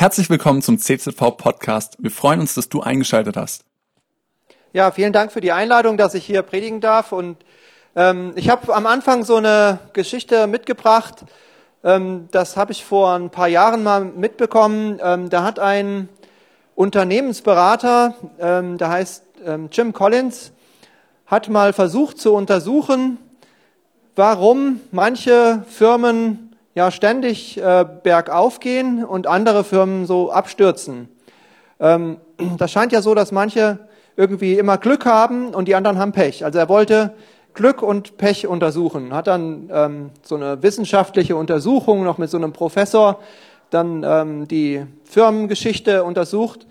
Herzlich willkommen zum CZV Podcast. Wir freuen uns, dass du eingeschaltet hast. Ja, vielen Dank für die Einladung, dass ich hier predigen darf. Und ähm, ich habe am Anfang so eine Geschichte mitgebracht. Ähm, das habe ich vor ein paar Jahren mal mitbekommen. Ähm, da hat ein Unternehmensberater, ähm, der heißt ähm, Jim Collins, hat mal versucht zu untersuchen, warum manche Firmen ja ständig äh, bergauf gehen und andere Firmen so abstürzen. Ähm, das scheint ja so, dass manche irgendwie immer Glück haben und die anderen haben Pech. Also er wollte Glück und Pech untersuchen, hat dann ähm, so eine wissenschaftliche Untersuchung noch mit so einem Professor dann ähm, die Firmengeschichte untersucht.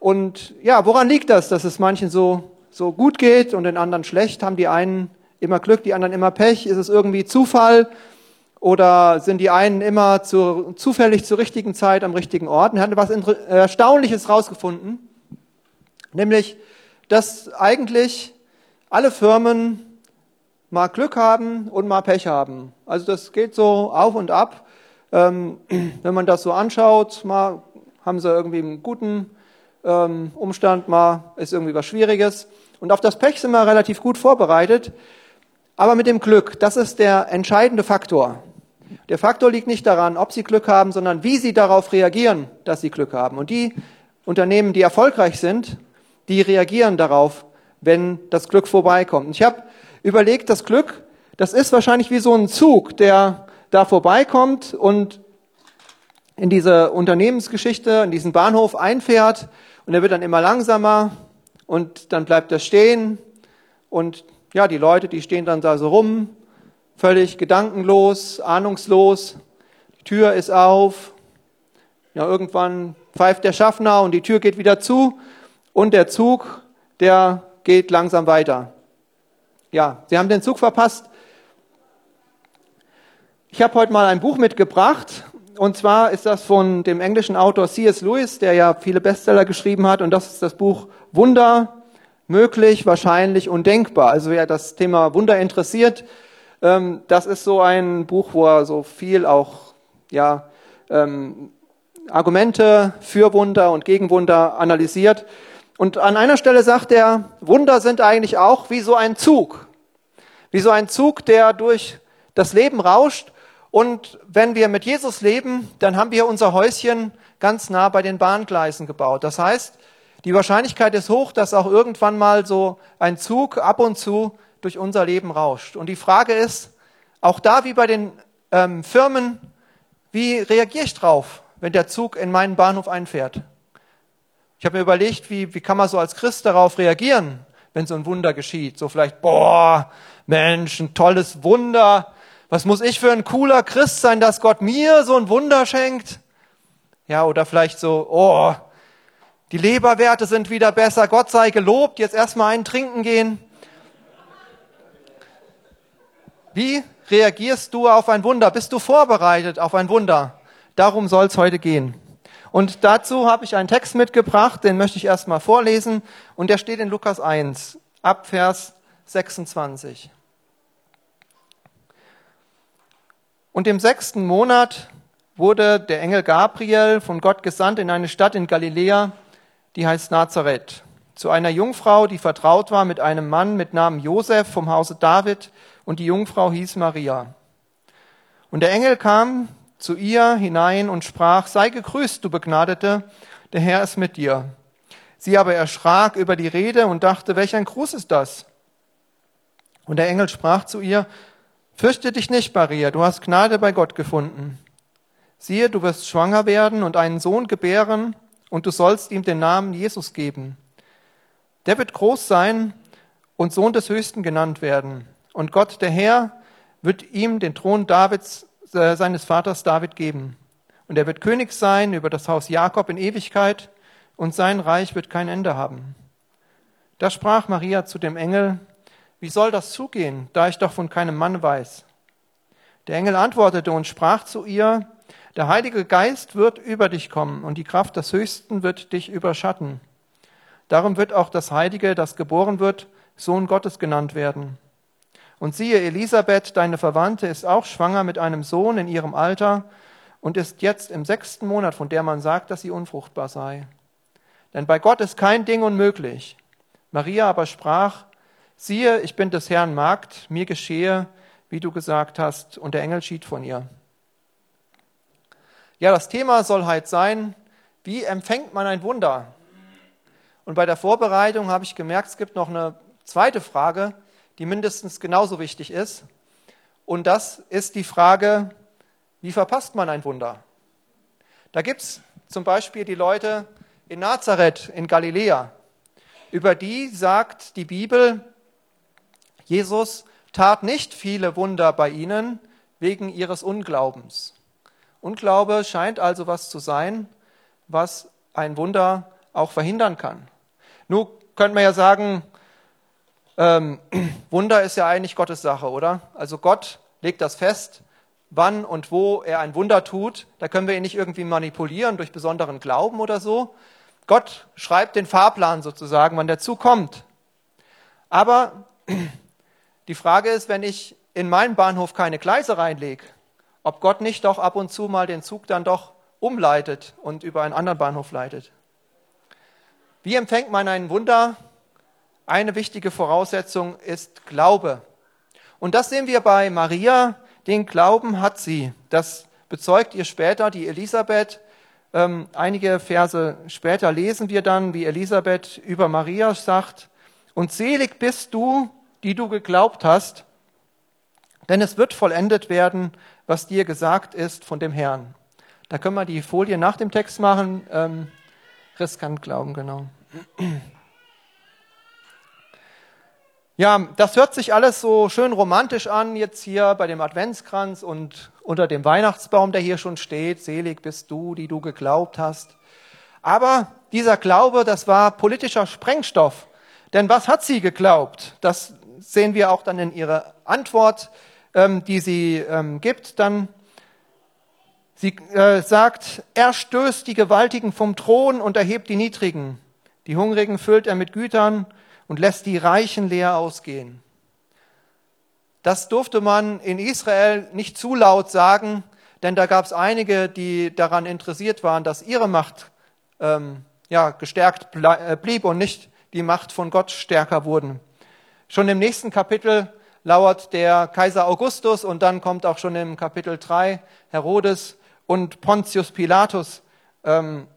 Und ja, woran liegt das, dass es manchen so, so gut geht und den anderen schlecht? Haben die einen immer Glück, die anderen immer Pech? Ist es irgendwie Zufall? Oder sind die einen immer zu, zufällig zur richtigen Zeit am richtigen Ort? Und er hat was Erstaunliches rausgefunden, nämlich, dass eigentlich alle Firmen mal Glück haben und mal Pech haben. Also das geht so auf und ab. Ähm, wenn man das so anschaut, mal haben sie irgendwie einen guten ähm, Umstand, mal ist irgendwie was Schwieriges. Und auf das Pech sind wir relativ gut vorbereitet. Aber mit dem Glück, das ist der entscheidende Faktor. Der Faktor liegt nicht daran, ob sie Glück haben, sondern wie sie darauf reagieren, dass sie Glück haben. Und die Unternehmen, die erfolgreich sind, die reagieren darauf, wenn das Glück vorbeikommt. Und ich habe überlegt, das Glück, das ist wahrscheinlich wie so ein Zug, der da vorbeikommt und in diese Unternehmensgeschichte, in diesen Bahnhof einfährt und er wird dann immer langsamer und dann bleibt er stehen und ja, die Leute, die stehen dann da so rum, völlig gedankenlos, ahnungslos. Die Tür ist auf. Ja, irgendwann pfeift der Schaffner und die Tür geht wieder zu und der Zug, der geht langsam weiter. Ja, Sie haben den Zug verpasst. Ich habe heute mal ein Buch mitgebracht und zwar ist das von dem englischen Autor C.S. Lewis, der ja viele Bestseller geschrieben hat und das ist das Buch Wunder möglich, wahrscheinlich, undenkbar. Also wer das Thema Wunder interessiert, ähm, das ist so ein Buch, wo er so viel auch ja, ähm, Argumente für Wunder und gegen Wunder analysiert. Und an einer Stelle sagt er, Wunder sind eigentlich auch wie so ein Zug. Wie so ein Zug, der durch das Leben rauscht. Und wenn wir mit Jesus leben, dann haben wir unser Häuschen ganz nah bei den Bahngleisen gebaut. Das heißt, die Wahrscheinlichkeit ist hoch, dass auch irgendwann mal so ein Zug ab und zu durch unser Leben rauscht. Und die Frage ist, auch da wie bei den ähm, Firmen, wie reagiere ich drauf, wenn der Zug in meinen Bahnhof einfährt? Ich habe mir überlegt, wie, wie kann man so als Christ darauf reagieren, wenn so ein Wunder geschieht? So vielleicht, boah, Mensch, ein tolles Wunder. Was muss ich für ein cooler Christ sein, dass Gott mir so ein Wunder schenkt? Ja, oder vielleicht so, oh, die Leberwerte sind wieder besser, Gott sei gelobt, jetzt erstmal einen trinken gehen. Wie reagierst du auf ein Wunder? Bist du vorbereitet auf ein Wunder? Darum soll es heute gehen. Und dazu habe ich einen Text mitgebracht, den möchte ich erstmal vorlesen. Und der steht in Lukas 1, ab Vers 26. Und im sechsten Monat wurde der Engel Gabriel von Gott gesandt in eine Stadt in Galiläa, die heißt Nazareth, zu einer Jungfrau, die vertraut war mit einem Mann mit Namen Josef vom Hause David, und die Jungfrau hieß Maria. Und der Engel kam zu ihr hinein und sprach, sei gegrüßt, du Begnadete, der Herr ist mit dir. Sie aber erschrak über die Rede und dachte, welch ein Gruß ist das? Und der Engel sprach zu ihr, fürchte dich nicht, Maria, du hast Gnade bei Gott gefunden. Siehe, du wirst schwanger werden und einen Sohn gebären, und du sollst ihm den Namen Jesus geben. Der wird groß sein und Sohn des Höchsten genannt werden. Und Gott, der Herr, wird ihm den Thron Davids, äh, seines Vaters David geben. Und er wird König sein über das Haus Jakob in Ewigkeit, und sein Reich wird kein Ende haben. Da sprach Maria zu dem Engel, wie soll das zugehen, da ich doch von keinem Mann weiß? Der Engel antwortete und sprach zu ihr, der Heilige Geist wird über dich kommen und die Kraft des Höchsten wird dich überschatten. Darum wird auch das Heilige, das geboren wird, Sohn Gottes genannt werden. Und siehe, Elisabeth, deine Verwandte, ist auch schwanger mit einem Sohn in ihrem Alter, und ist jetzt im sechsten Monat, von der man sagt, dass sie unfruchtbar sei. Denn bei Gott ist kein Ding unmöglich. Maria aber sprach, siehe, ich bin des Herrn Magd, mir geschehe, wie du gesagt hast, und der Engel schied von ihr. Ja, das Thema soll halt sein, wie empfängt man ein Wunder? Und bei der Vorbereitung habe ich gemerkt, es gibt noch eine zweite Frage, die mindestens genauso wichtig ist. Und das ist die Frage, wie verpasst man ein Wunder? Da gibt es zum Beispiel die Leute in Nazareth in Galiläa. Über die sagt die Bibel, Jesus tat nicht viele Wunder bei ihnen wegen ihres Unglaubens. Unglaube scheint also was zu sein, was ein Wunder auch verhindern kann. Nun könnte man ja sagen, ähm, Wunder ist ja eigentlich Gottes Sache, oder? Also Gott legt das fest, wann und wo er ein Wunder tut. Da können wir ihn nicht irgendwie manipulieren durch besonderen Glauben oder so. Gott schreibt den Fahrplan sozusagen, wann der Zug kommt. Aber die Frage ist, wenn ich in meinen Bahnhof keine Gleise reinlege, ob Gott nicht doch ab und zu mal den Zug dann doch umleitet und über einen anderen Bahnhof leitet. Wie empfängt man ein Wunder? Eine wichtige Voraussetzung ist Glaube. Und das sehen wir bei Maria. Den Glauben hat sie. Das bezeugt ihr später die Elisabeth. Ähm, einige Verse später lesen wir dann, wie Elisabeth über Maria sagt, und selig bist du, die du geglaubt hast, denn es wird vollendet werden, was dir gesagt ist von dem Herrn. Da können wir die Folie nach dem Text machen. Ähm, riskant glauben, genau. Ja, das hört sich alles so schön romantisch an, jetzt hier bei dem Adventskranz und unter dem Weihnachtsbaum, der hier schon steht. Selig bist du, die du geglaubt hast. Aber dieser Glaube, das war politischer Sprengstoff. Denn was hat sie geglaubt? Das sehen wir auch dann in ihrer Antwort ähm, die sie ähm, gibt, dann sie äh, sagt, er stößt die Gewaltigen vom Thron und erhebt die Niedrigen. Die Hungrigen füllt er mit Gütern und lässt die Reichen leer ausgehen. Das durfte man in Israel nicht zu laut sagen, denn da gab es einige, die daran interessiert waren, dass ihre Macht ähm, ja, gestärkt äh, blieb und nicht die Macht von Gott stärker wurden. Schon im nächsten Kapitel lauert der Kaiser Augustus und dann kommt auch schon im Kapitel 3 Herodes und Pontius Pilatus. Ähm,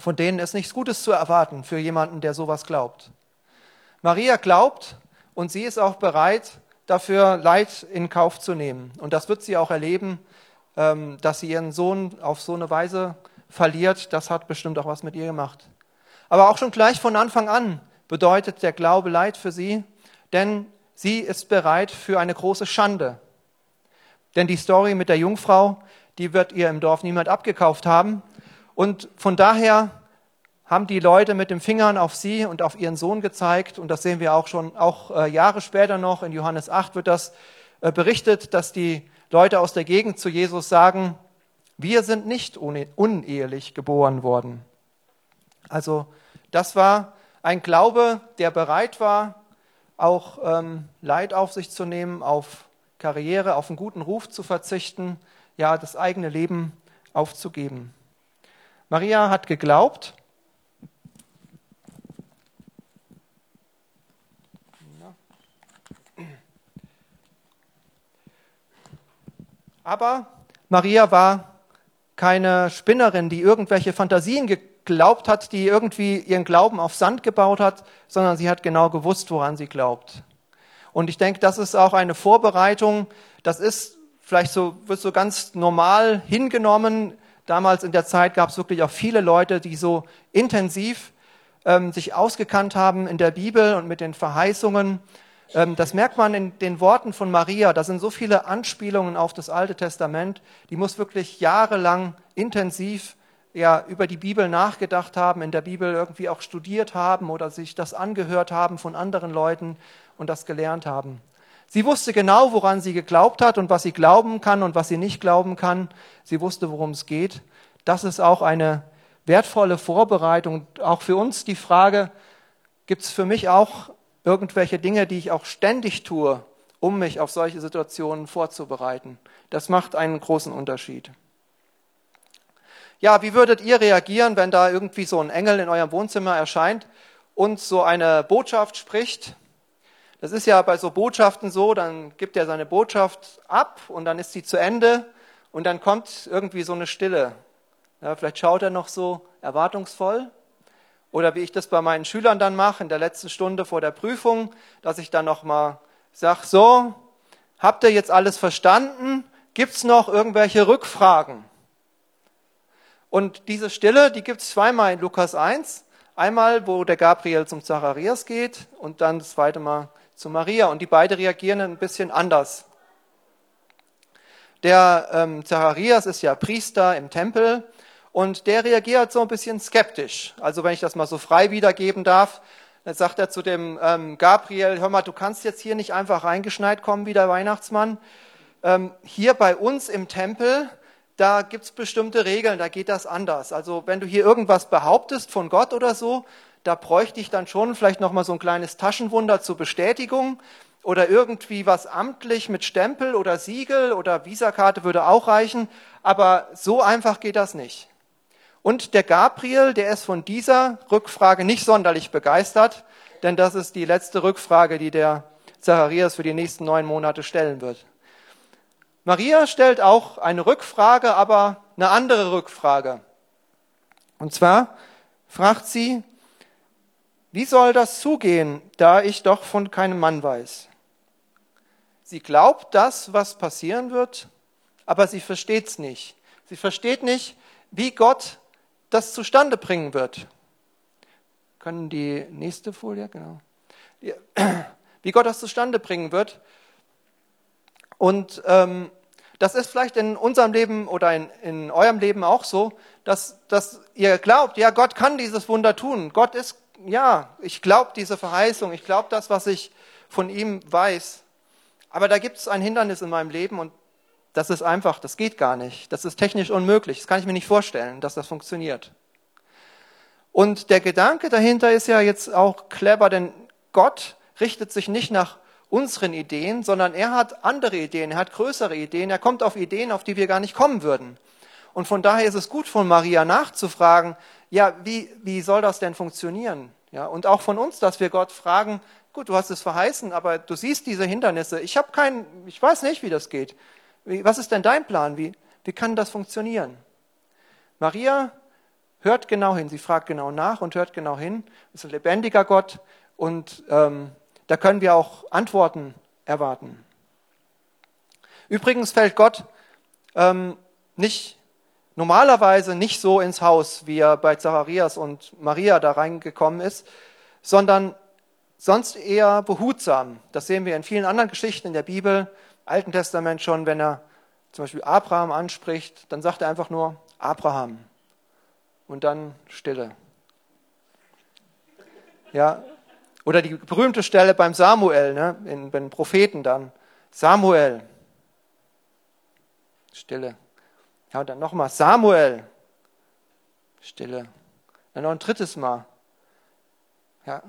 von denen ist nichts Gutes zu erwarten für jemanden, der sowas glaubt. Maria glaubt und sie ist auch bereit, dafür Leid in Kauf zu nehmen. Und das wird sie auch erleben, ähm, dass sie ihren Sohn auf so eine Weise verliert. Das hat bestimmt auch was mit ihr gemacht. Aber auch schon gleich von Anfang an bedeutet der Glaube Leid für sie, denn Sie ist bereit für eine große Schande. Denn die Story mit der Jungfrau, die wird ihr im Dorf niemand abgekauft haben. Und von daher haben die Leute mit dem Fingern auf sie und auf ihren Sohn gezeigt. Und das sehen wir auch schon, auch äh, Jahre später noch, in Johannes 8 wird das äh, berichtet, dass die Leute aus der Gegend zu Jesus sagen, wir sind nicht unehelich geboren worden. Also das war ein Glaube, der bereit war, auch ähm, Leid auf sich zu nehmen, auf Karriere, auf einen guten Ruf zu verzichten, ja, das eigene Leben aufzugeben. Maria hat geglaubt. Aber Maria war keine Spinnerin, die irgendwelche Fantasien geglaubt hat, die irgendwie ihren Glauben auf Sand gebaut hat, sondern sie hat genau gewusst, woran sie glaubt. Und ich denke, das ist auch eine Vorbereitung. Das ist vielleicht so, wird so ganz normal hingenommen. Damals in der Zeit gab es wirklich auch viele Leute, die so intensiv ähm, sich ausgekannt haben in der Bibel und mit den Verheißungen. Ähm, das merkt man in den Worten von Maria. Da sind so viele Anspielungen auf das Alte Testament. Die muss wirklich jahrelang intensiv ja, über die Bibel nachgedacht haben, in der Bibel irgendwie auch studiert haben oder sich das angehört haben von anderen Leuten und das gelernt haben. Sie wusste genau, woran sie geglaubt hat und was sie glauben kann und was sie nicht glauben kann. Sie wusste, worum es geht. Das ist auch eine wertvolle Vorbereitung. Auch für uns die Frage, gibt es für mich auch irgendwelche Dinge, die ich auch ständig tue um mich auf solche Situationen vorzubereiten. Das macht einen großen Unterschied. Ja, wie würdet ihr reagieren, wenn da irgendwie so ein Engel in eurem Wohnzimmer erscheint und so eine Botschaft spricht? Das ist ja bei so Botschaften so, dann gibt er seine Botschaft ab und dann ist sie zu Ende und dann kommt irgendwie so eine Stille. Ja, vielleicht schaut er noch so erwartungsvoll. Oder wie ich das bei meinen Schülern dann mache, in der letzten Stunde vor der Prüfung, dass ich dann nochmal sage, so, habt ihr jetzt alles verstanden? Gibt es noch irgendwelche Rückfragen? Und diese Stille, die gibt es zweimal in Lukas 1. Einmal, wo der Gabriel zum Zacharias geht und dann das zweite Mal zu Maria. Und die beiden reagieren ein bisschen anders. Der ähm, Zacharias ist ja Priester im Tempel und der reagiert so ein bisschen skeptisch. Also wenn ich das mal so frei wiedergeben darf, dann sagt er zu dem ähm, Gabriel, hör mal, du kannst jetzt hier nicht einfach reingeschneit kommen wie der Weihnachtsmann. Ähm, hier bei uns im Tempel, da gibt's bestimmte Regeln, da geht das anders. Also wenn du hier irgendwas behauptest von Gott oder so, da bräuchte ich dann schon vielleicht nochmal so ein kleines Taschenwunder zur Bestätigung oder irgendwie was amtlich mit Stempel oder Siegel oder Visakarte würde auch reichen, aber so einfach geht das nicht. Und der Gabriel, der ist von dieser Rückfrage nicht sonderlich begeistert, denn das ist die letzte Rückfrage, die der Zacharias für die nächsten neun Monate stellen wird. Maria stellt auch eine Rückfrage, aber eine andere Rückfrage. Und zwar fragt sie, wie soll das zugehen, da ich doch von keinem Mann weiß? Sie glaubt das, was passieren wird, aber sie versteht es nicht. Sie versteht nicht, wie Gott das zustande bringen wird. Können die nächste Folie, genau. Wie Gott das zustande bringen wird. Und ähm, das ist vielleicht in unserem Leben oder in, in eurem Leben auch so, dass, dass ihr glaubt, ja, Gott kann dieses Wunder tun. Gott ist, ja, ich glaube diese Verheißung, ich glaube das, was ich von ihm weiß. Aber da gibt es ein Hindernis in meinem Leben und das ist einfach, das geht gar nicht. Das ist technisch unmöglich. Das kann ich mir nicht vorstellen, dass das funktioniert. Und der Gedanke dahinter ist ja jetzt auch clever, denn Gott richtet sich nicht nach unseren Ideen, sondern er hat andere Ideen, er hat größere Ideen, er kommt auf Ideen, auf die wir gar nicht kommen würden. Und von daher ist es gut von Maria nachzufragen, ja, wie, wie soll das denn funktionieren? Ja, und auch von uns, dass wir Gott fragen, Gut, du hast es verheißen, aber du siehst diese Hindernisse. Ich habe keinen, ich weiß nicht, wie das geht. Wie, was ist denn dein Plan? Wie, wie kann das funktionieren? Maria hört genau hin, sie fragt genau nach und hört genau hin. Das ist ein lebendiger Gott und ähm, da können wir auch Antworten erwarten. Übrigens fällt Gott ähm, nicht normalerweise nicht so ins Haus, wie er bei Zacharias und Maria da reingekommen ist, sondern sonst eher behutsam. Das sehen wir in vielen anderen Geschichten in der Bibel, Alten Testament schon, wenn er zum Beispiel Abraham anspricht, dann sagt er einfach nur Abraham und dann Stille. Ja, oder die berühmte Stelle beim Samuel, ne, in, den Propheten dann. Samuel. Stille. Ja, und dann nochmal Samuel. Stille. Dann noch ein drittes Mal. Ja,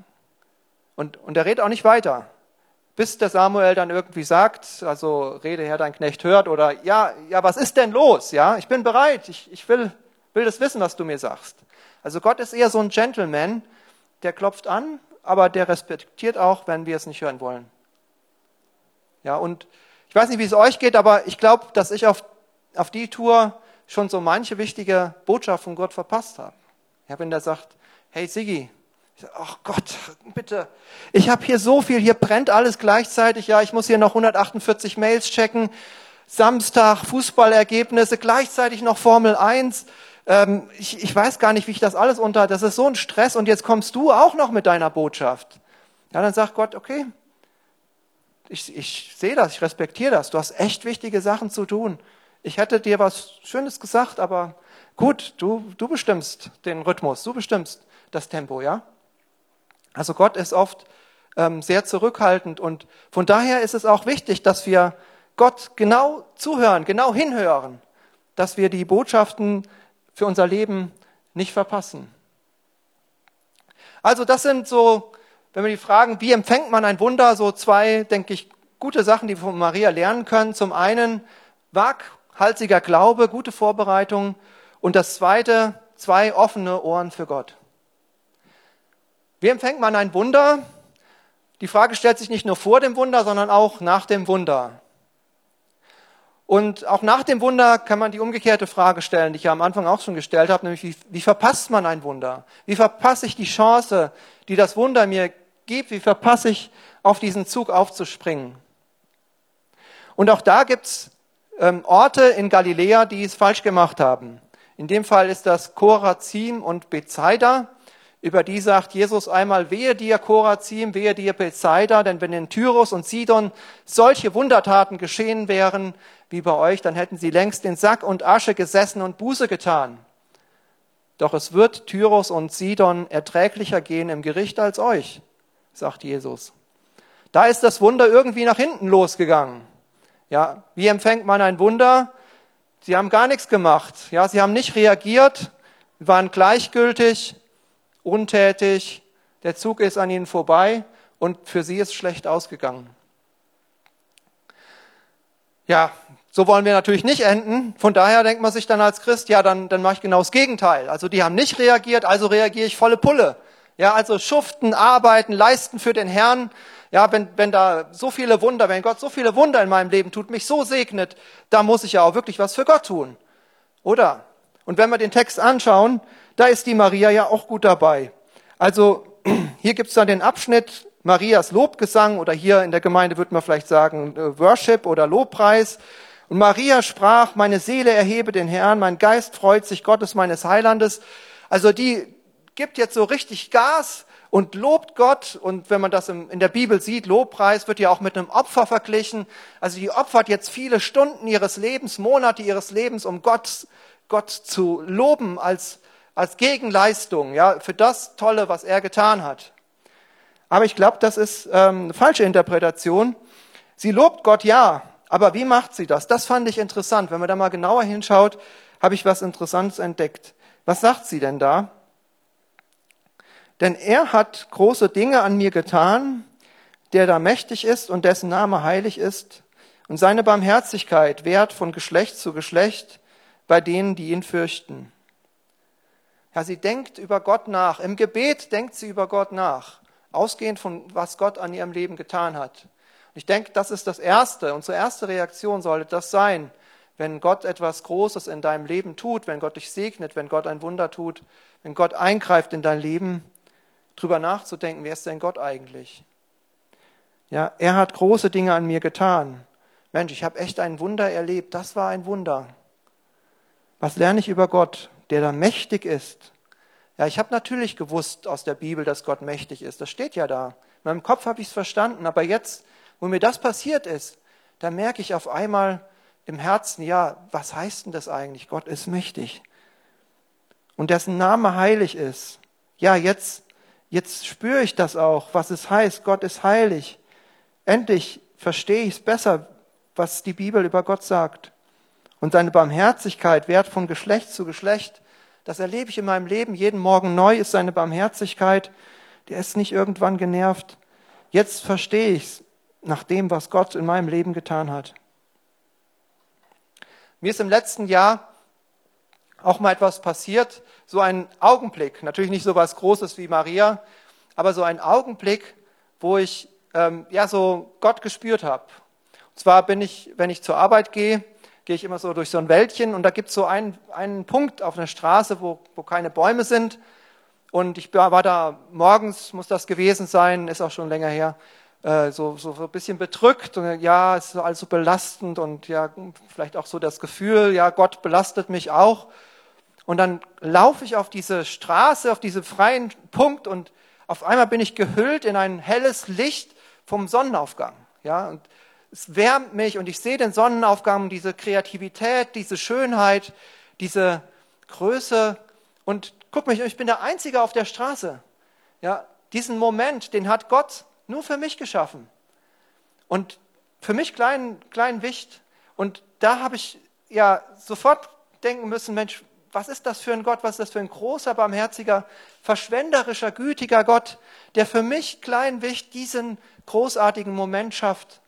und, und er redet auch nicht weiter, bis der Samuel dann irgendwie sagt, also rede her, dein Knecht hört, oder ja, ja, was ist denn los? Ja, ich bin bereit, ich, ich will, will das wissen, was du mir sagst. Also Gott ist eher so ein Gentleman, der klopft an, aber der respektiert auch, wenn wir es nicht hören wollen. Ja, und ich weiß nicht, wie es euch geht, aber ich glaube, dass ich auf, auf die Tour schon so manche wichtige Botschaft von Gott verpasst habe. Ja, wenn der sagt, hey Sigi, Ach Gott, bitte. Ich habe hier so viel, hier brennt alles gleichzeitig. Ja, ich muss hier noch 148 Mails checken. Samstag Fußballergebnisse, gleichzeitig noch Formel 1. Ähm, ich, ich weiß gar nicht, wie ich das alles unter. Das ist so ein Stress und jetzt kommst du auch noch mit deiner Botschaft. Ja, dann sagt Gott, okay, ich, ich sehe das, ich respektiere das. Du hast echt wichtige Sachen zu tun. Ich hätte dir was Schönes gesagt, aber gut, du, du bestimmst den Rhythmus, du bestimmst das Tempo, ja? Also Gott ist oft ähm, sehr zurückhaltend und von daher ist es auch wichtig, dass wir Gott genau zuhören, genau hinhören, dass wir die Botschaften für unser Leben nicht verpassen. Also das sind so, wenn wir die fragen, wie empfängt man ein Wunder, so zwei, denke ich, gute Sachen, die wir von Maria lernen können. Zum einen waghalsiger Glaube, gute Vorbereitung und das zweite, zwei offene Ohren für Gott. Wie empfängt man ein Wunder? Die Frage stellt sich nicht nur vor dem Wunder, sondern auch nach dem Wunder. Und auch nach dem Wunder kann man die umgekehrte Frage stellen, die ich ja am Anfang auch schon gestellt habe, nämlich wie, wie verpasst man ein Wunder? Wie verpasse ich die Chance, die das Wunder mir gibt? Wie verpasse ich, auf diesen Zug aufzuspringen? Und auch da gibt's ähm, Orte in Galiläa, die es falsch gemacht haben. In dem Fall ist das Korazim und Bethsaida. Über die sagt Jesus einmal, wehe dir Korazim, wehe dir Bethsaida, denn wenn in Tyrus und Sidon solche Wundertaten geschehen wären wie bei euch, dann hätten sie längst in Sack und Asche gesessen und Buße getan. Doch es wird Tyrus und Sidon erträglicher gehen im Gericht als euch, sagt Jesus. Da ist das Wunder irgendwie nach hinten losgegangen. Ja, wie empfängt man ein Wunder? Sie haben gar nichts gemacht. Ja, sie haben nicht reagiert, waren gleichgültig, untätig, der Zug ist an ihnen vorbei und für sie ist schlecht ausgegangen. Ja, so wollen wir natürlich nicht enden. Von daher denkt man sich dann als Christ, ja, dann, dann mache ich genau das Gegenteil. Also die haben nicht reagiert, also reagiere ich volle Pulle. Ja, also schuften, arbeiten, leisten für den Herrn. Ja, wenn, wenn da so viele Wunder, wenn Gott so viele Wunder in meinem Leben tut, mich so segnet, da muss ich ja auch wirklich was für Gott tun. Oder? Und wenn wir den Text anschauen, da ist die Maria ja auch gut dabei. Also hier gibt's dann den Abschnitt Marias Lobgesang oder hier in der Gemeinde würde man vielleicht sagen äh, Worship oder Lobpreis. Und Maria sprach, meine Seele erhebe den Herrn, mein Geist freut sich Gottes meines Heilandes. Also die gibt jetzt so richtig Gas und lobt Gott. Und wenn man das in der Bibel sieht, Lobpreis wird ja auch mit einem Opfer verglichen. Also die opfert jetzt viele Stunden ihres Lebens, Monate ihres Lebens, um Gott, Gott zu loben als als Gegenleistung, ja, für das Tolle, was er getan hat. Aber ich glaube, das ist ähm, eine falsche Interpretation. Sie lobt Gott ja, aber wie macht sie das? Das fand ich interessant. Wenn man da mal genauer hinschaut, habe ich was Interessantes entdeckt. Was sagt sie denn da? Denn er hat große Dinge an mir getan, der da mächtig ist und dessen Name heilig ist, und seine Barmherzigkeit währt von Geschlecht zu Geschlecht bei denen, die ihn fürchten. Ja, sie denkt über Gott nach. Im Gebet denkt sie über Gott nach, ausgehend von was Gott an ihrem Leben getan hat. Ich denke, das ist das Erste. Unsere erste Reaktion sollte das sein, wenn Gott etwas Großes in deinem Leben tut, wenn Gott dich segnet, wenn Gott ein Wunder tut, wenn Gott eingreift in dein Leben, drüber nachzudenken, wer ist denn Gott eigentlich? Ja, er hat große Dinge an mir getan. Mensch, ich habe echt ein Wunder erlebt. Das war ein Wunder. Was lerne ich über Gott? der da mächtig ist. Ja, ich habe natürlich gewusst aus der Bibel, dass Gott mächtig ist. Das steht ja da. In meinem Kopf habe ich es verstanden. Aber jetzt, wo mir das passiert ist, da merke ich auf einmal im Herzen, ja, was heißt denn das eigentlich? Gott ist mächtig. Und dessen Name heilig ist. Ja, jetzt, jetzt spüre ich das auch, was es heißt. Gott ist heilig. Endlich verstehe ich es besser, was die Bibel über Gott sagt. Und seine Barmherzigkeit währt von Geschlecht zu Geschlecht. Das erlebe ich in meinem Leben. Jeden Morgen neu ist seine Barmherzigkeit. Der ist nicht irgendwann genervt. Jetzt verstehe ich es nach dem, was Gott in meinem Leben getan hat. Mir ist im letzten Jahr auch mal etwas passiert, so ein Augenblick, natürlich nicht so was Großes wie Maria, aber so ein Augenblick, wo ich ähm, ja so Gott gespürt habe. Und zwar bin ich, wenn ich zur Arbeit gehe, gehe ich immer so durch so ein Wäldchen und da gibt es so einen, einen Punkt auf einer Straße, wo, wo keine Bäume sind. Und ich war da morgens, muss das gewesen sein, ist auch schon länger her, äh, so, so, so ein bisschen bedrückt und ja, es ist alles so belastend und ja, vielleicht auch so das Gefühl, ja, Gott belastet mich auch. Und dann laufe ich auf diese Straße, auf diesen freien Punkt und auf einmal bin ich gehüllt in ein helles Licht vom Sonnenaufgang. Ja, und es wärmt mich und ich sehe den Sonnenaufgang, diese Kreativität, diese Schönheit, diese Größe und guck mich, ich bin der Einzige auf der Straße. Ja, diesen Moment, den hat Gott nur für mich geschaffen. Und für mich klein, klein Wicht. Und da habe ich ja sofort denken müssen, Mensch, was ist das für ein Gott? Was ist das für ein großer, barmherziger, verschwenderischer, gütiger Gott, der für mich klein Wicht diesen großartigen Moment schafft?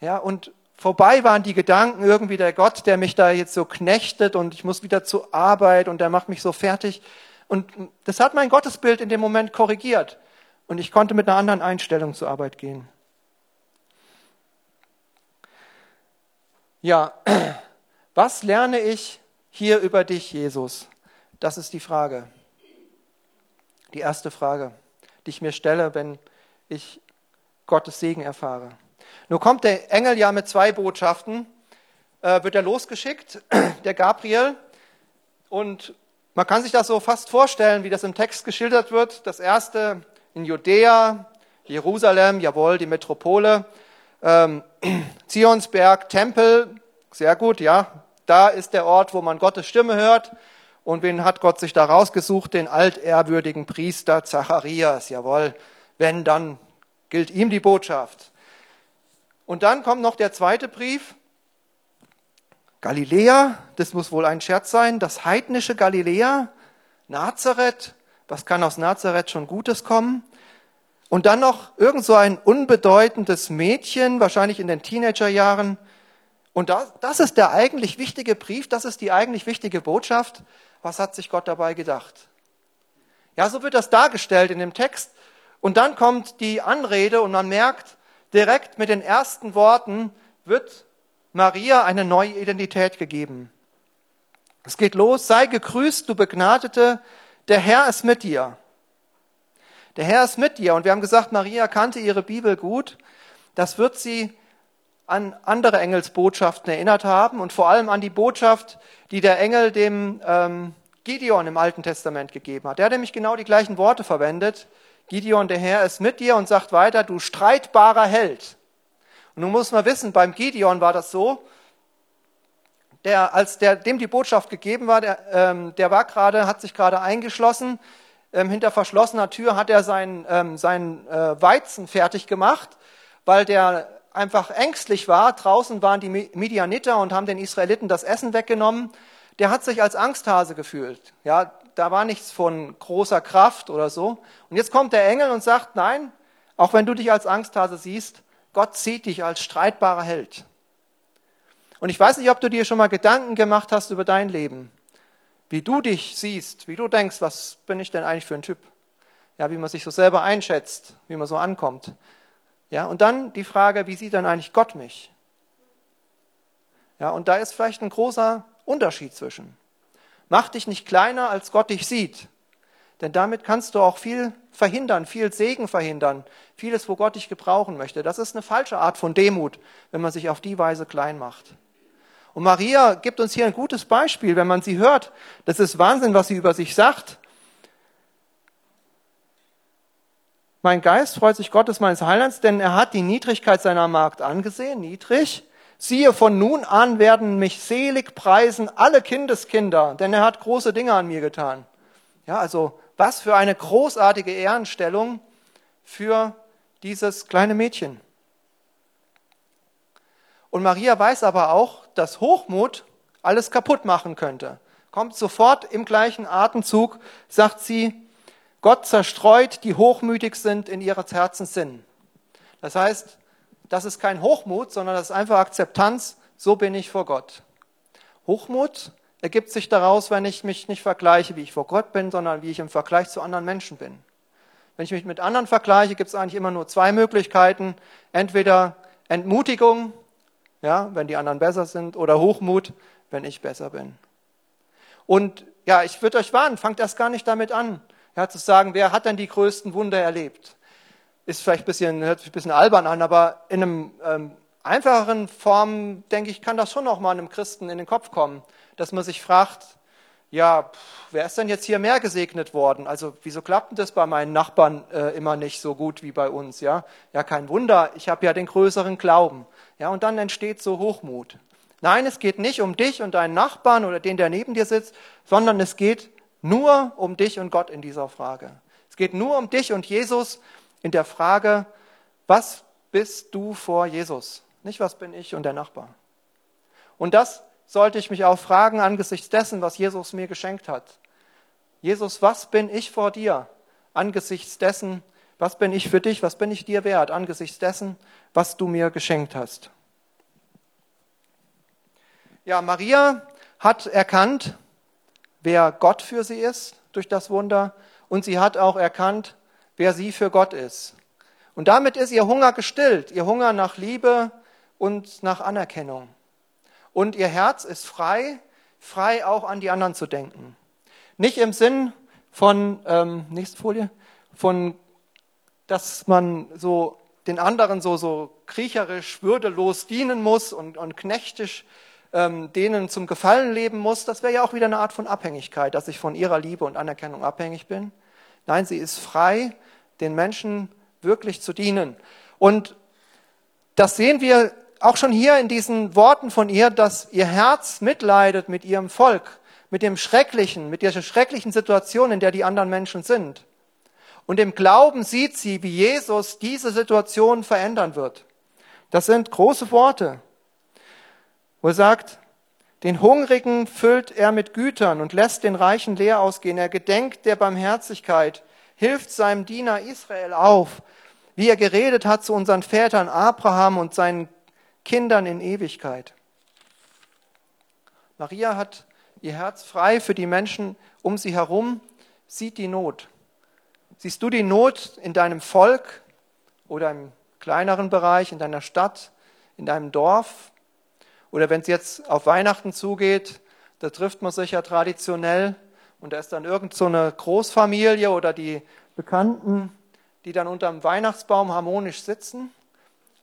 Ja, und vorbei waren die Gedanken, irgendwie der Gott, der mich da jetzt so knechtet und ich muss wieder zur Arbeit und der macht mich so fertig. Und das hat mein Gottesbild in dem Moment korrigiert. Und ich konnte mit einer anderen Einstellung zur Arbeit gehen. Ja, was lerne ich hier über dich, Jesus? Das ist die Frage. Die erste Frage, die ich mir stelle, wenn ich Gottes Segen erfahre. Nun kommt der Engel ja mit zwei Botschaften, äh, wird er losgeschickt, der Gabriel. Und man kann sich das so fast vorstellen, wie das im Text geschildert wird. Das erste in Judäa, Jerusalem, jawohl, die Metropole, ähm, Zionsberg, Tempel, sehr gut, ja. Da ist der Ort, wo man Gottes Stimme hört. Und wen hat Gott sich da rausgesucht? Den altehrwürdigen Priester Zacharias, jawohl. Wenn, dann gilt ihm die Botschaft. Und dann kommt noch der zweite Brief. Galiläa, das muss wohl ein Scherz sein, das heidnische Galiläa, Nazareth, was kann aus Nazareth schon Gutes kommen? Und dann noch irgend so ein unbedeutendes Mädchen, wahrscheinlich in den Teenagerjahren. Und das, das ist der eigentlich wichtige Brief, das ist die eigentlich wichtige Botschaft. Was hat sich Gott dabei gedacht? Ja, so wird das dargestellt in dem Text. Und dann kommt die Anrede und man merkt, direkt mit den ersten Worten wird Maria eine neue Identität gegeben. Es geht los, sei gegrüßt, du Begnadete, der Herr ist mit dir. Der Herr ist mit dir. Und wir haben gesagt, Maria kannte ihre Bibel gut. Das wird sie an andere Engelsbotschaften erinnert haben und vor allem an die Botschaft, die der Engel dem ähm, Gideon im Alten Testament gegeben hat. Der hat nämlich genau die gleichen Worte verwendet. Gideon, der Herr ist mit dir und sagt weiter, du streitbarer Held. Und nun muss man wissen, beim Gideon war das so, der, als der, dem die Botschaft gegeben war, der, ähm, der war gerade, hat sich gerade eingeschlossen ähm, hinter verschlossener Tür hat er seinen, ähm, seinen äh, Weizen fertig gemacht, weil der einfach ängstlich war. Draußen waren die Midianiter und haben den Israeliten das Essen weggenommen. Der hat sich als Angsthase gefühlt. Ja, da war nichts von großer Kraft oder so. Und jetzt kommt der Engel und sagt, nein, auch wenn du dich als Angsthase siehst, Gott sieht dich als streitbarer Held. Und ich weiß nicht, ob du dir schon mal Gedanken gemacht hast über dein Leben wie du dich siehst, wie du denkst, was bin ich denn eigentlich für ein Typ? Ja, wie man sich so selber einschätzt, wie man so ankommt. Ja, und dann die Frage, wie sieht dann eigentlich Gott mich? Ja, und da ist vielleicht ein großer Unterschied zwischen. Mach dich nicht kleiner, als Gott dich sieht. Denn damit kannst du auch viel verhindern, viel Segen verhindern, vieles, wo Gott dich gebrauchen möchte. Das ist eine falsche Art von Demut, wenn man sich auf die Weise klein macht. Und Maria gibt uns hier ein gutes Beispiel, wenn man sie hört. Das ist Wahnsinn, was sie über sich sagt. Mein Geist freut sich Gottes meines Heilands, denn er hat die Niedrigkeit seiner Magd angesehen, niedrig. Siehe, von nun an werden mich selig preisen alle Kindeskinder, denn er hat große Dinge an mir getan. Ja, also was für eine großartige Ehrenstellung für dieses kleine Mädchen. Und Maria weiß aber auch, dass Hochmut alles kaputt machen könnte. Kommt sofort im gleichen Atemzug, sagt sie, Gott zerstreut, die hochmütig sind in ihres Herzens Sinn. Das heißt, das ist kein Hochmut, sondern das ist einfach Akzeptanz, so bin ich vor Gott. Hochmut ergibt sich daraus, wenn ich mich nicht vergleiche, wie ich vor Gott bin, sondern wie ich im Vergleich zu anderen Menschen bin. Wenn ich mich mit anderen vergleiche, gibt es eigentlich immer nur zwei Möglichkeiten. Entweder Entmutigung, ja, wenn die anderen besser sind, oder Hochmut, wenn ich besser bin. Und ja, ich würde euch warnen, fangt erst gar nicht damit an, ja, zu sagen, wer hat denn die größten Wunder erlebt? Ist vielleicht ein bisschen, hört sich ein bisschen albern an, aber in einem ähm, einfacheren Form, denke ich, kann das schon noch mal einem Christen in den Kopf kommen, dass man sich fragt, ja, pff, wer ist denn jetzt hier mehr gesegnet worden? Also wieso klappt denn das bei meinen Nachbarn äh, immer nicht so gut wie bei uns? Ja, ja, kein Wunder, ich habe ja den größeren Glauben. Ja, und dann entsteht so Hochmut. Nein, es geht nicht um dich und deinen Nachbarn oder den, der neben dir sitzt, sondern es geht nur um dich und Gott in dieser Frage. Es geht nur um dich und Jesus in der Frage, was bist du vor Jesus? Nicht, was bin ich und der Nachbar. Und das sollte ich mich auch fragen angesichts dessen, was Jesus mir geschenkt hat. Jesus, was bin ich vor dir angesichts dessen, was bin ich für dich, was bin ich dir wert angesichts dessen, was du mir geschenkt hast. Ja, Maria hat erkannt, wer Gott für sie ist durch das Wunder und sie hat auch erkannt, wer sie für Gott ist. Und damit ist ihr Hunger gestillt, ihr Hunger nach Liebe und nach Anerkennung. Und ihr Herz ist frei, frei auch an die anderen zu denken. Nicht im Sinn von, ähm, nächste Folie, von, dass man so den anderen so, so kriecherisch, würdelos dienen muss und, und knechtisch ähm, denen zum Gefallen leben muss. Das wäre ja auch wieder eine Art von Abhängigkeit, dass ich von ihrer Liebe und Anerkennung abhängig bin. Nein, sie ist frei, den Menschen wirklich zu dienen. Und das sehen wir auch schon hier in diesen Worten von ihr, dass ihr Herz mitleidet mit ihrem Volk, mit dem Schrecklichen, mit dieser schrecklichen Situation, in der die anderen Menschen sind. Und im Glauben sieht sie, wie Jesus diese Situation verändern wird. Das sind große Worte, wo er sagt, den Hungrigen füllt er mit Gütern und lässt den Reichen leer ausgehen. Er gedenkt der Barmherzigkeit, hilft seinem Diener Israel auf, wie er geredet hat zu unseren Vätern Abraham und seinen Kindern in Ewigkeit. Maria hat ihr Herz frei für die Menschen um sie herum, sieht die Not. Siehst du die Not in deinem Volk oder im kleineren Bereich, in deiner Stadt, in deinem Dorf? Oder wenn es jetzt auf Weihnachten zugeht, da trifft man sich ja traditionell und da ist dann irgend so eine Großfamilie oder die Bekannten, die dann unter dem Weihnachtsbaum harmonisch sitzen.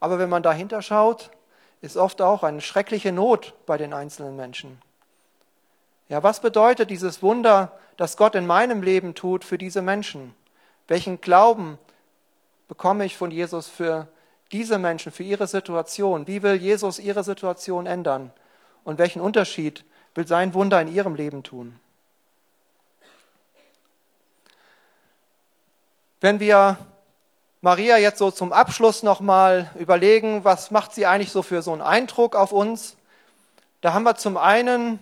Aber wenn man dahinter schaut, ist oft auch eine schreckliche Not bei den einzelnen Menschen. Ja, was bedeutet dieses Wunder, das Gott in meinem Leben tut für diese Menschen? Welchen Glauben bekomme ich von Jesus für diese Menschen, für ihre Situation? Wie will Jesus ihre Situation ändern? Und welchen Unterschied will sein Wunder in ihrem Leben tun? Wenn wir Maria jetzt so zum Abschluss nochmal überlegen, was macht sie eigentlich so für so einen Eindruck auf uns, da haben wir zum einen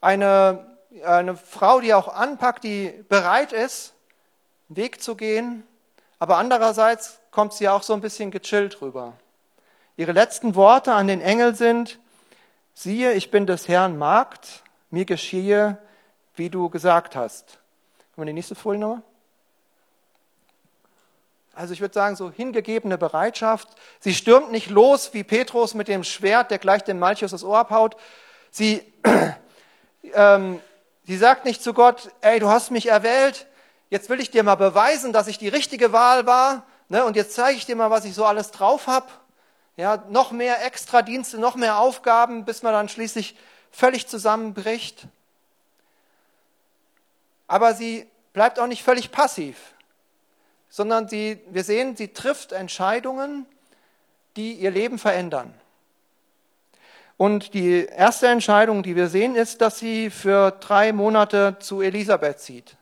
eine, eine Frau, die auch anpackt, die bereit ist, Weg zu gehen, aber andererseits kommt sie auch so ein bisschen gechillt rüber. Ihre letzten Worte an den Engel sind, siehe, ich bin des Herrn Magd, mir geschehe, wie du gesagt hast. Können wir die nächste Folie nochmal? Also ich würde sagen, so hingegebene Bereitschaft. Sie stürmt nicht los wie Petrus mit dem Schwert, der gleich dem Malchus das Ohr abhaut. Sie, ähm, sie sagt nicht zu Gott, ey, du hast mich erwählt, jetzt will ich dir mal beweisen, dass ich die richtige Wahl war, ne, und jetzt zeige ich dir mal, was ich so alles drauf habe. Ja, noch mehr Extradienste, noch mehr Aufgaben, bis man dann schließlich völlig zusammenbricht. Aber sie bleibt auch nicht völlig passiv, sondern sie, wir sehen, sie trifft Entscheidungen, die ihr Leben verändern. Und die erste Entscheidung, die wir sehen, ist, dass sie für drei Monate zu Elisabeth zieht.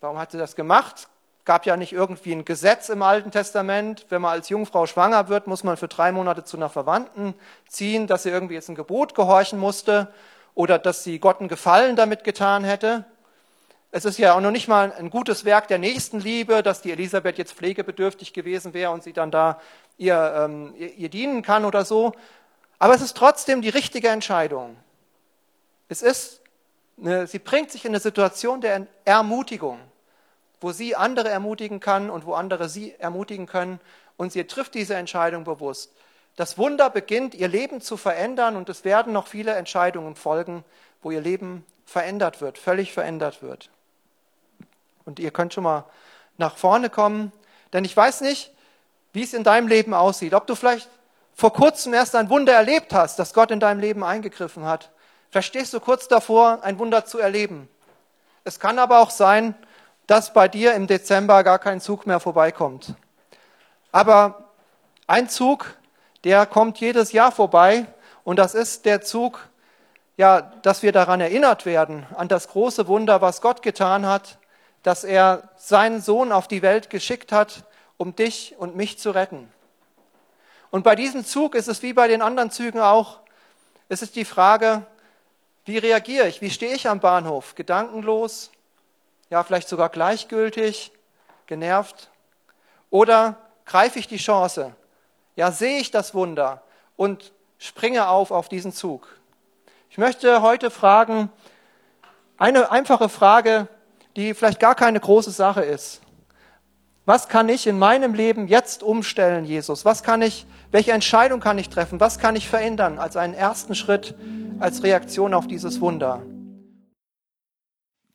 Warum hat sie das gemacht? Gab ja nicht irgendwie ein Gesetz im Alten Testament. Wenn man als Jungfrau schwanger wird, muss man für drei Monate zu einer Verwandten ziehen, dass sie irgendwie jetzt ein Gebot gehorchen musste oder dass sie Gott einen Gefallen damit getan hätte. Es ist ja auch noch nicht mal ein gutes Werk der Nächstenliebe, dass die Elisabeth jetzt pflegebedürftig gewesen wäre und sie dann da ihr, ähm, ihr, ihr dienen kann oder so. Aber es ist trotzdem die richtige Entscheidung. Es ist, eine, sie bringt sich in eine Situation der Ermutigung wo sie andere ermutigen kann und wo andere sie ermutigen können. Und sie trifft diese Entscheidung bewusst. Das Wunder beginnt, ihr Leben zu verändern und es werden noch viele Entscheidungen folgen, wo ihr Leben verändert wird, völlig verändert wird. Und ihr könnt schon mal nach vorne kommen, denn ich weiß nicht, wie es in deinem Leben aussieht. Ob du vielleicht vor kurzem erst ein Wunder erlebt hast, dass Gott in deinem Leben eingegriffen hat. Vielleicht stehst du kurz davor, ein Wunder zu erleben. Es kann aber auch sein, dass bei dir im Dezember gar kein Zug mehr vorbeikommt. Aber ein Zug, der kommt jedes Jahr vorbei und das ist der Zug, ja, dass wir daran erinnert werden, an das große Wunder, was Gott getan hat, dass er seinen Sohn auf die Welt geschickt hat, um dich und mich zu retten. Und bei diesem Zug ist es wie bei den anderen Zügen auch, es ist die Frage, wie reagiere ich? Wie stehe ich am Bahnhof? Gedankenlos? Ja vielleicht sogar gleichgültig, genervt? Oder greife ich die Chance? Ja, sehe ich das Wunder und springe auf auf diesen Zug. Ich möchte heute fragen, eine einfache Frage, die vielleicht gar keine große Sache ist. Was kann ich in meinem Leben jetzt umstellen, Jesus? Was kann ich, welche Entscheidung kann ich treffen? Was kann ich verändern als einen ersten Schritt, als Reaktion auf dieses Wunder?